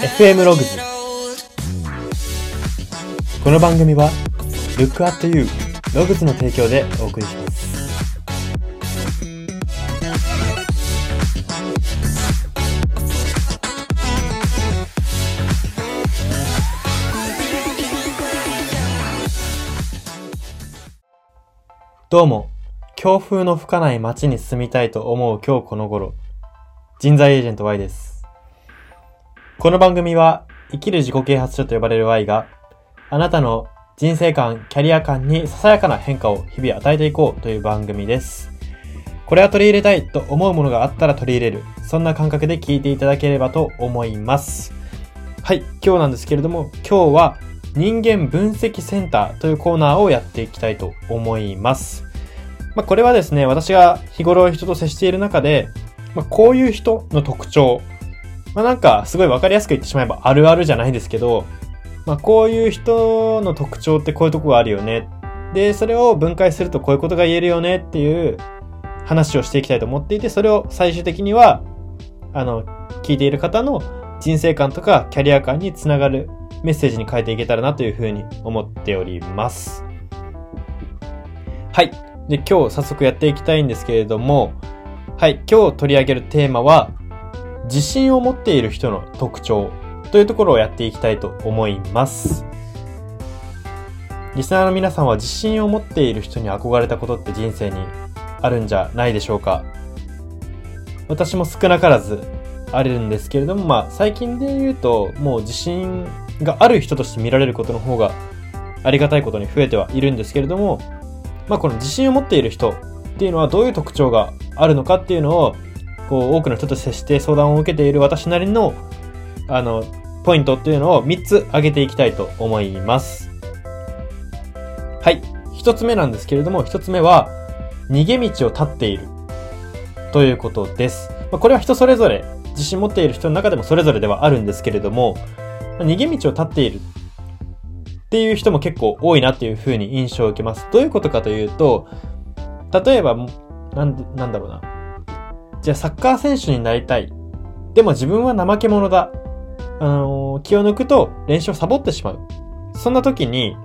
FM ログズこの番組は Look at You ログズの提供でお送りします。どうも強風の吹かない街に住みたいと思う今日この頃人材エージェント Y です。この番組は生きる自己啓発書と呼ばれる Y があなたの人生観、キャリア観にささやかな変化を日々与えていこうという番組です。これは取り入れたいと思うものがあったら取り入れる。そんな感覚で聞いていただければと思います。はい、今日なんですけれども、今日は人間分析センターというコーナーをやっていきたいと思います。まあ、これはですね、私が日頃人と接している中で、まあ、こういう人の特徴、まあ、なんかすごいわかりやすく言ってしまえばあるあるじゃないですけど、まあ、こういう人の特徴ってこういうとこがあるよね。で、それを分解するとこういうことが言えるよねっていう話をしていきたいと思っていて、それを最終的には、あの、聞いている方の人生観とかキャリア観につながるメッセージに変えていけたらなというふうに思っております。はい。で、今日早速やっていきたいんですけれども、はい。今日取り上げるテーマは、自信を持っている人の特徴というところをやっていきたいと思います。リスナーの皆さんは自信を持っている人に憧れたことって人生にあるんじゃないでしょうか私も少なからずあるんですけれども、まあ最近で言うともう自信がある人として見られることの方がありがたいことに増えてはいるんですけれども、まあこの自信を持っている人っていうのはどういう特徴があるのかっていうのをこう多くの人と接して相談を受けている私なりのあのポイントっていうのを3つ挙げていきたいと思います。はい。1つ目なんですけれども、1つ目は、逃げ道を立っている。ということです。まあ、これは人それぞれ、自信持っている人の中でもそれぞれではあるんですけれども、逃げ道を立っている。っていう人も結構多いなっていう風に印象を受けます。どういうことかというと、例えば、なん、なんだろうな。じゃあサッカー選手になりたい。でも自分は怠け者だ。あのー気を抜くと練習をサボってしまう。そんな時に、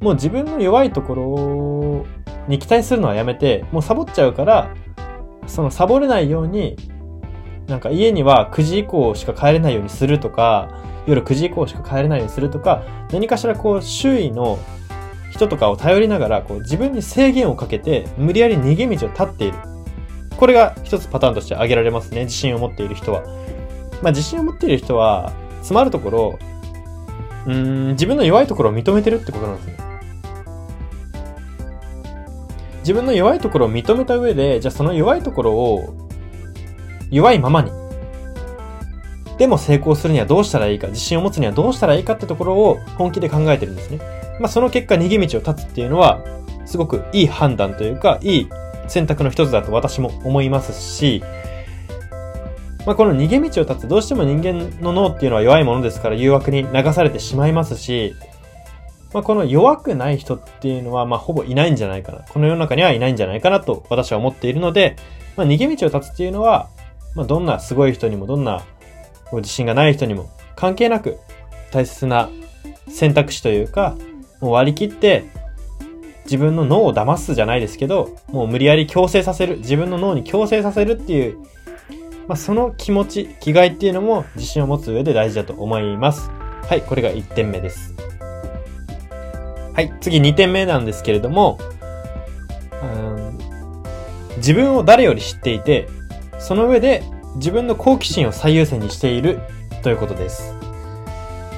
もう自分の弱いところに期待するのはやめて、もうサボっちゃうから、そのサボれないように、なんか家には9時以降しか帰れないようにするとか、夜9時以降しか帰れないようにするとか、何かしらこう周囲の人とかを頼りながら、こう自分に制限をかけて、無理やり逃げ道を立っている。これが一つパターンとして挙げられますね。自信を持っている人は。まあ自信を持っている人は、つまるところ、うん、自分の弱いところを認めてるってことなんですね。自分の弱いところを認めた上で、じゃあその弱いところを、弱いままに。でも成功するにはどうしたらいいか、自信を持つにはどうしたらいいかってところを本気で考えてるんですね。まあその結果逃げ道を立つっていうのは、すごくいい判断というか、いい選択の一つだと私も思いますし、まあ、この逃げ道を立つ、どうしても人間の脳っていうのは弱いものですから誘惑に流されてしまいますし、まあ、この弱くない人っていうのは、まあ、ほぼいないんじゃないかな。この世の中にはいないんじゃないかなと私は思っているので、まあ、逃げ道を立つっていうのは、まあ、どんなすごい人にも、どんな自信がない人にも関係なく大切な選択肢というか、もう割り切って自分の脳を騙すじゃないですけど、もう無理やり強制させる、自分の脳に強制させるっていうまあ、その気持ち、気概っていうのも自信を持つ上で大事だと思います。はい、これが1点目です。はい、次2点目なんですけれども、自分を誰より知っていて、その上で自分の好奇心を最優先にしているということです。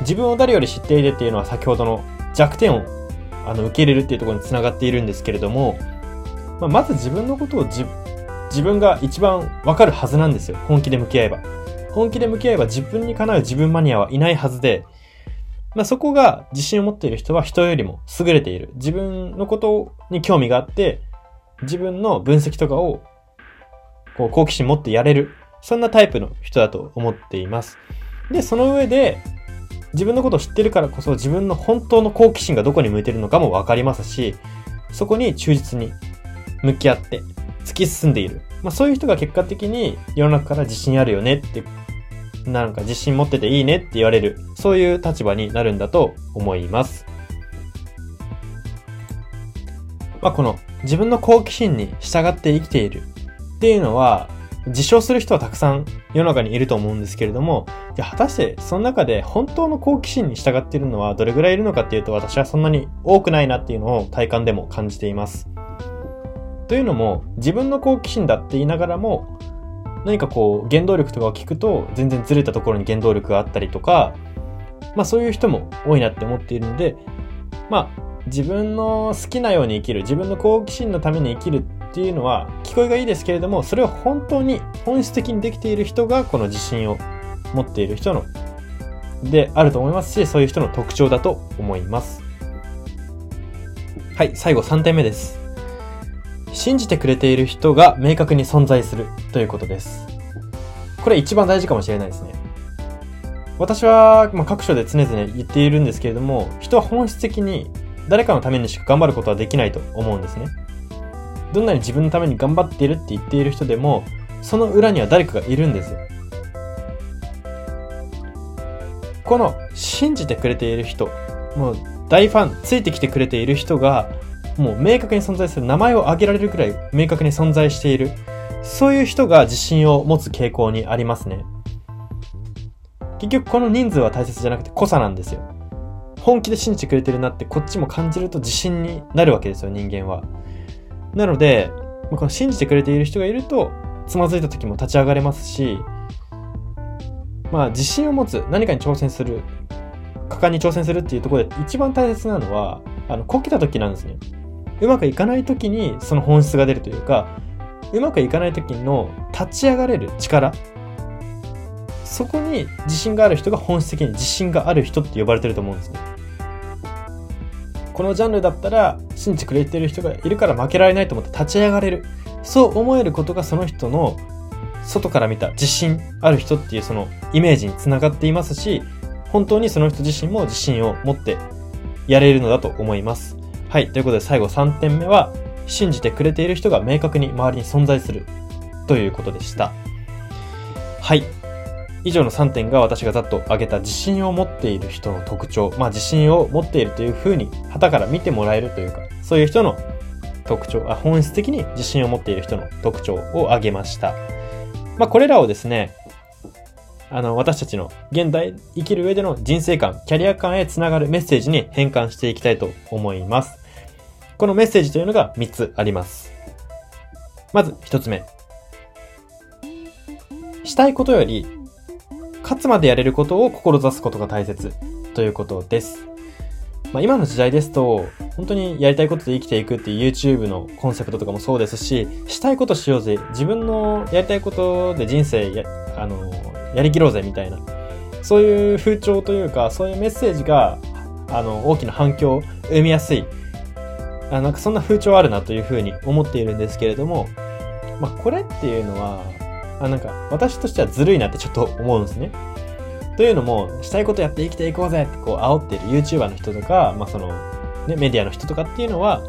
自分を誰より知っていてっていうのは先ほどの弱点をあの受け入れるっていうところにつながっているんですけれども、まあ、まず自分のことを自自分が一番わかるはずなんですよ。本気で向き合えば。本気で向き合えば自分にかなう自分マニアはいないはずで、まあ、そこが自信を持っている人は人よりも優れている。自分のことに興味があって、自分の分析とかをこう好奇心持ってやれる。そんなタイプの人だと思っています。で、その上で、自分のことを知ってるからこそ自分の本当の好奇心がどこに向いてるのかもわかりますし、そこに忠実に向き合って突き進んでいる。まあそういう人が結果的に世の中から自信あるよねってなんか自信持ってていいねって言われる、そういう立場になるんだと思います。まあ、この自分の好奇心に従って生きているっていうのは、自称する人はたくさん世の中にいると思うんですけれども、じゃ果たしてその中で本当の好奇心に従っているのはどれぐらいいるのかっていうと私はそんなに多くないなっていうのを体感でも感じています。というのも自分の好奇心だって言いながらも何かこう原動力とかを聞くと全然ずれたところに原動力があったりとかまあそういう人も多いなって思っているのでまあ自分の好きなように生きる自分の好奇心のために生きるっていうのは聞こえがいいですけれどもそれを本当に本質的にできている人がこの自信を持っている人のであると思いますしそういう人の特徴だと思います。はい最後3点目です。信じてくれている人が明確に存在するということです。これ一番大事かもしれないですね。私は、まあ、各所で常々言っているんですけれども人は本質的に誰かのためにしか頑張ることはできないと思うんですね。どんなに自分のために頑張っているって言っている人でも、その裏には誰かがいるんです。この信じてくれている人、もう大ファン、ついてきてくれている人が、もう明確に存在する、名前を挙げられるくらい明確に存在している、そういう人が自信を持つ傾向にありますね。結局この人数は大切じゃなくて濃さなんですよ。本気で信じてくれてるなってこっちも感じると自信になるわけですよ、人間は。なので、この信じてくれている人がいると、つまずいた時も立ち上がれますし、まあ自信を持つ、何かに挑戦する、果敢に挑戦するっていうところで一番大切なのは、あの、こけた時なんですね。うまくいかない時にその本質が出るというか、うまくいかない時の立ち上がれる力。そこに自信がある人が本質的に自信がある人って呼ばれてると思うんですね。このジャンルだったら信じてくれてる人がいるから負けられないと思って立ち上がれる。そう思えることがその人の外から見た自信ある人っていうそのイメージにつながっていますし、本当にその人自身も自信を持ってやれるのだと思います。はい。ということで最後3点目は、信じてくれている人が明確に周りに存在するということでした。はい。以上の3点が私がざっと挙げた自信を持っている人の特徴、まあ自信を持っているというふうに、旗から見てもらえるというか、そういう人の特徴、あ本質的に自信を持っている人の特徴を挙げました。まあこれらをですね、あの、私たちの現代生きる上での人生観、キャリア観へつながるメッセージに変換していきたいと思います。このメッセージというのが3つあります。まず1つ目。したいことより勝つまでやれることを志すことが大切ということです。まあ、今の時代ですと、本当にやりたいことで生きていくっていう YouTube のコンセプトとかもそうですし、したいことしようぜ、自分のやりたいことで人生や、あの、やりきろうぜみたいな、そういう風潮というか、そういうメッセージが、あの、大きな反響を生みやすい、あなんかそんな風潮あるなというふうに思っているんですけれども、まあ、これっていうのは、あ、なんか、私としてはずるいなってちょっと思うんですね。というのも、したいことやって生きていこうぜってこう煽ってる YouTuber の人とか、まあその、ね、メディアの人とかっていうのは、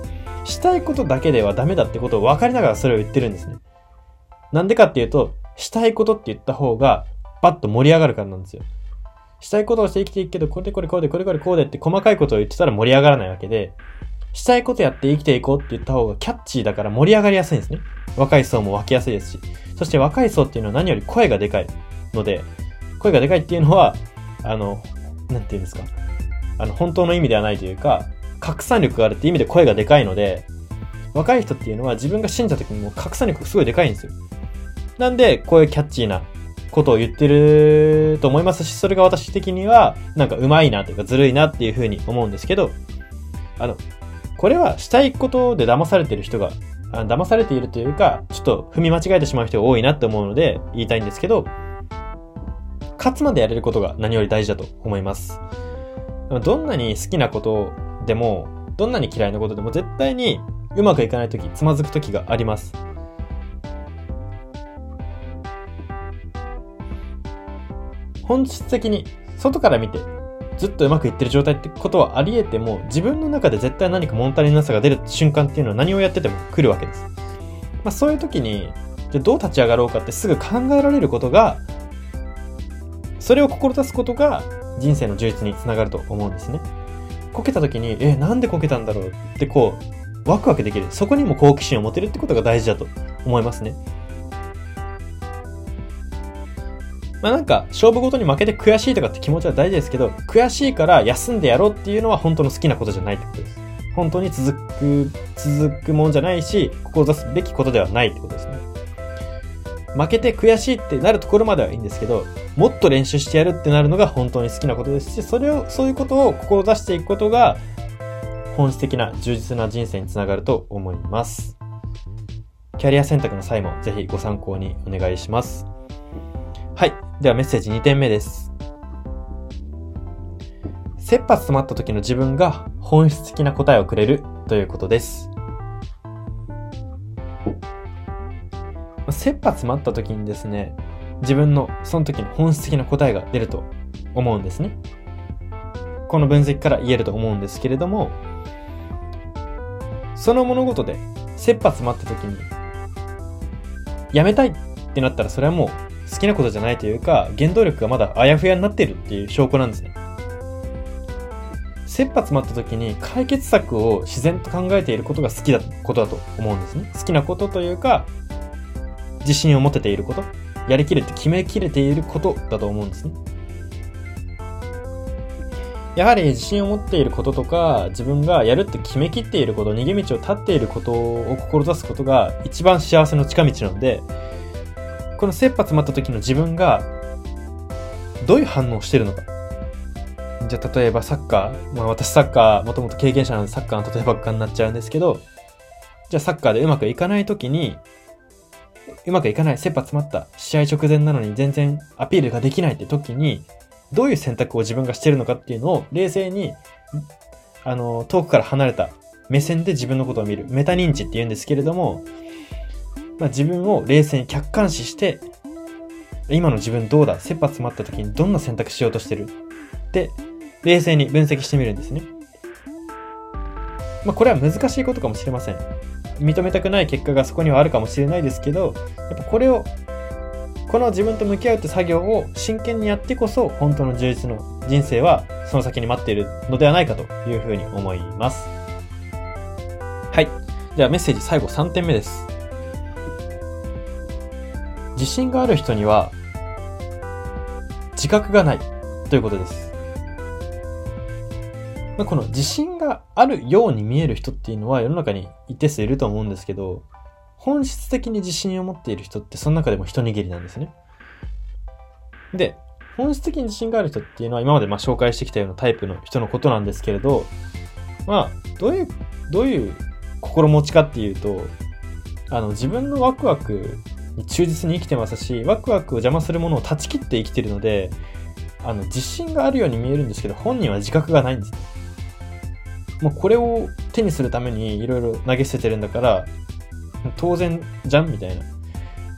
したいことだけではダメだってことを分かりながらそれを言ってるんですね。なんでかっていうと、したいことって言った方が、バッと盛り上がるからなんですよ。したいことをして生きていくけど、これでこれこうで、これこれこうでって細かいことを言ってたら盛り上がらないわけで、したいことやって生きていこうって言った方がキャッチーだから盛り上がりやすいんですね。若い層も湧きやすいですし。そして若い層っていうのは何より声がでかいので、声がでかいっていうのは、あの、なんていうんですか。あの、本当の意味ではないというか、拡散力があるって意味で声がでかいので、若い人っていうのは自分が信じた時にも拡散力がすごいでかいんですよ。なんで、こういうキャッチーなことを言ってると思いますし、それが私的には、なんか上手いなというかずるいなっていうふうに思うんですけど、あの、これはしたいことで騙されてる人が騙されているというか、ちょっと踏み間違えてしまう人が多いなって思うので言いたいんですけど、勝つまでやれることが何より大事だと思います。どんなに好きなことでも、どんなに嫌いなことでも絶対にうまくいかないとき、つまずくときがあります。本質的に外から見てずっとうまくいってる状態ってことはあり得ても、自分の中で絶対何か物足りなさが出る瞬間っていうのは何をやってても来るわけです。まあそういう時に、じゃどう立ち上がろうかってすぐ考えられることが、それを志すことが人生の充実につながると思うんですね。こけた時に、え、なんでこけたんだろうってこう、ワクワクできる。そこにも好奇心を持てるってことが大事だと思いますね。まあなんか、勝負ごとに負けて悔しいとかって気持ちは大事ですけど、悔しいから休んでやろうっていうのは本当の好きなことじゃないってことです。本当に続く、続くもんじゃないし、志すべきことではないってことですね。負けて悔しいってなるところまではいいんですけど、もっと練習してやるってなるのが本当に好きなことですし、それを、そういうことを志していくことが、本質的な充実な人生につながると思います。キャリア選択の際もぜひご参考にお願いします。ではメッセージ2点目です。切羽詰まった時の自分が本質的な答えをくれるということです。切羽詰まった時にですね、自分のその時の本質的な答えが出ると思うんですね。この分析から言えると思うんですけれども、その物事で切羽詰まった時に、やめたいってなったらそれはもう好きなことじゃないというか、原動力がまだあやふやになっているっていう証拠なんですね。切羽詰まった時に解決策を自然と考えていることが好きだことだと思うんですね。好きなことというか、自信を持てていること、やりきれて決めきれていることだと思うんですね。やはり自信を持っていることとか、自分がやるって決めきっていること、逃げ道を立っていることを志すことが一番幸せの近道なので、この切羽詰まった時の自分が、どういう反応をしてるのか。じゃあ、例えばサッカー。まあ私サッカー、もともと経験者なのでサッカーの例えばっかになっちゃうんですけど、じゃあサッカーでうまくいかない時に、うまくいかない、切羽詰まった試合直前なのに全然アピールができないって時に、どういう選択を自分がしてるのかっていうのを冷静に、あの、遠くから離れた目線で自分のことを見る。メタ認知って言うんですけれども、まあ、自分を冷静に客観視して、今の自分どうだ切羽詰まった時にどんな選択しようとしてるって、冷静に分析してみるんですね。まあ、これは難しいことかもしれません。認めたくない結果がそこにはあるかもしれないですけど、やっぱこれを、この自分と向き合うって作業を真剣にやってこそ、本当の充実の人生はその先に待っているのではないかというふうに思います。はい。ではメッセージ最後3点目です。自信がある人には自覚がないということです。ま、この自信があるように見える人っていうのは世の中に一定数いると思うんですけど、本質的に自信を持っている人ってその中でも一握りなんですね。で、本質的に自信がある人っていうのは今までま紹介してきたようなタイプの人のことなんですけれど、まあ、どういう、どういう心持ちかっていうと、あの、自分のワクワク忠実に生きてますし、ワクワクを邪魔するものを断ち切って生きてるので、あの、自信があるように見えるんですけど、本人は自覚がないんです。もうこれを手にするためにいろいろ投げ捨ててるんだから、当然じゃんみたいな。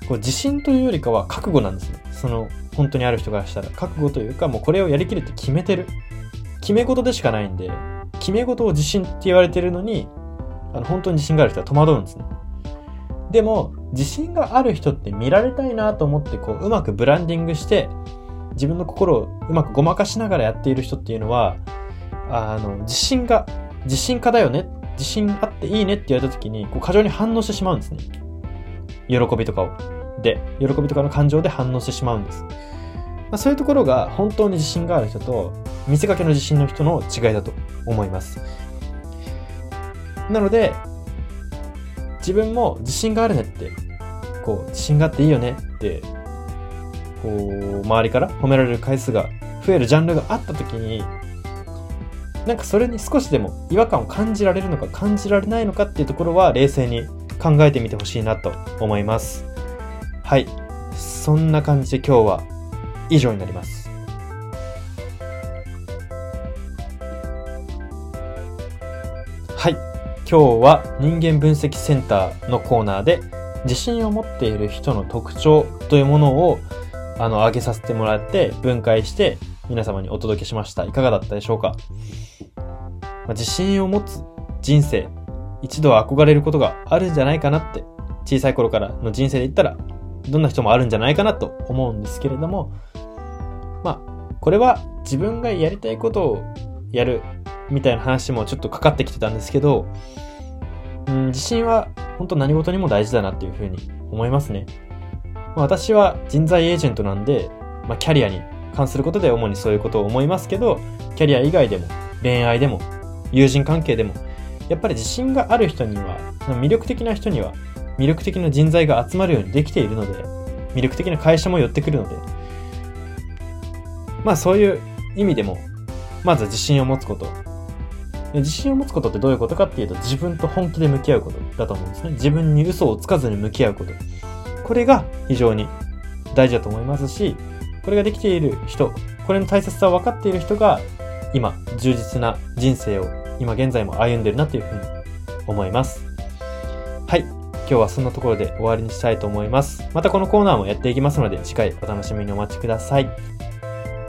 こう自信というよりかは覚悟なんですね。その、本当にある人がしたら。覚悟というか、もうこれをやりきるって決めてる。決め事でしかないんで、決め事を自信って言われてるのに、あの、本当に自信がある人は戸惑うんですね。でも、自信がある人って見られたいなと思って、こう、うまくブランディングして、自分の心をうまくごまかしながらやっている人っていうのは、あの、自信が、自信家だよね、自信あっていいねって言われた時に、こう、過剰に反応してしまうんですね。喜びとかを。で、喜びとかの感情で反応してしまうんです。まあ、そういうところが本当に自信がある人と、見せかけの自信の人の違いだと思います。なので、自分も自信があるねって、こう、自信があっていいよねって、こう、周りから褒められる回数が増えるジャンルがあった時に、なんかそれに少しでも違和感を感じられるのか感じられないのかっていうところは冷静に考えてみてほしいなと思います。はい。そんな感じで今日は以上になります。今日は人間分析センターのコーナーで自信を持っている人の特徴というものをあの、上げさせてもらって分解して皆様にお届けしました。いかがだったでしょうか、まあ、自信を持つ人生、一度は憧れることがあるんじゃないかなって、小さい頃からの人生で言ったら、どんな人もあるんじゃないかなと思うんですけれども、まあ、これは自分がやりたいことをやるみたいな話もちょっとかかってきてたんですけど、うん、自信は本当何事にも大事だなっていうふうに思いますね。まあ、私は人材エージェントなんで、まあ、キャリアに関することで主にそういうことを思いますけど、キャリア以外でも、恋愛でも、友人関係でも、やっぱり自信がある人には、魅力的な人には、魅力的な人材が集まるようにできているので、魅力的な会社も寄ってくるので、まあそういう意味でも、まず自信を持つこと。自信を持つことってどういうことかっていうと、自分と本気で向き合うことだと思うんですね。自分に嘘をつかずに向き合うこと。これが非常に大事だと思いますし、これができている人、これの大切さを分かっている人が、今、充実な人生を今現在も歩んでるなというふうに思います。はい。今日はそんなところで終わりにしたいと思います。またこのコーナーもやっていきますので、次回お楽しみにお待ちください。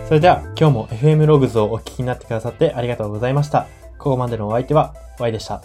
それでは、今日も FM ログズをお聞きになってくださってありがとうございました。ここまでのお相手は、Y でした。